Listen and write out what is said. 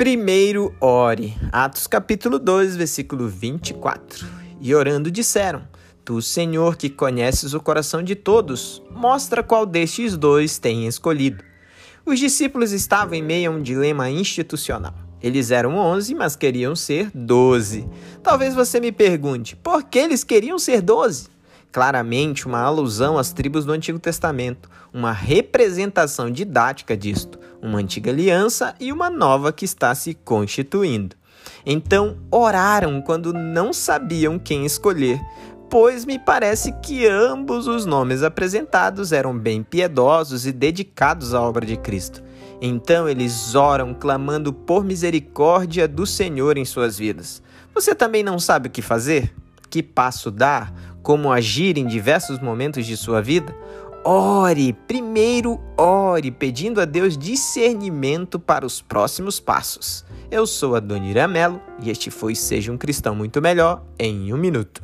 Primeiro ore. Atos capítulo 2, versículo 24. E orando disseram: Tu, Senhor, que conheces o coração de todos, mostra qual destes dois tem escolhido. Os discípulos estavam em meio a um dilema institucional. Eles eram onze, mas queriam ser doze. Talvez você me pergunte, por que eles queriam ser doze? Claramente uma alusão às tribos do Antigo Testamento, uma representação didática disto, uma antiga aliança e uma nova que está se constituindo. Então oraram quando não sabiam quem escolher, pois me parece que ambos os nomes apresentados eram bem piedosos e dedicados à obra de Cristo. Então eles oram clamando por misericórdia do Senhor em suas vidas. Você também não sabe o que fazer? Que passo dar? Como agir em diversos momentos de sua vida? Ore, primeiro ore, pedindo a Deus discernimento para os próximos passos. Eu sou a Dona Iramelo e este foi Seja um Cristão Muito Melhor em um Minuto.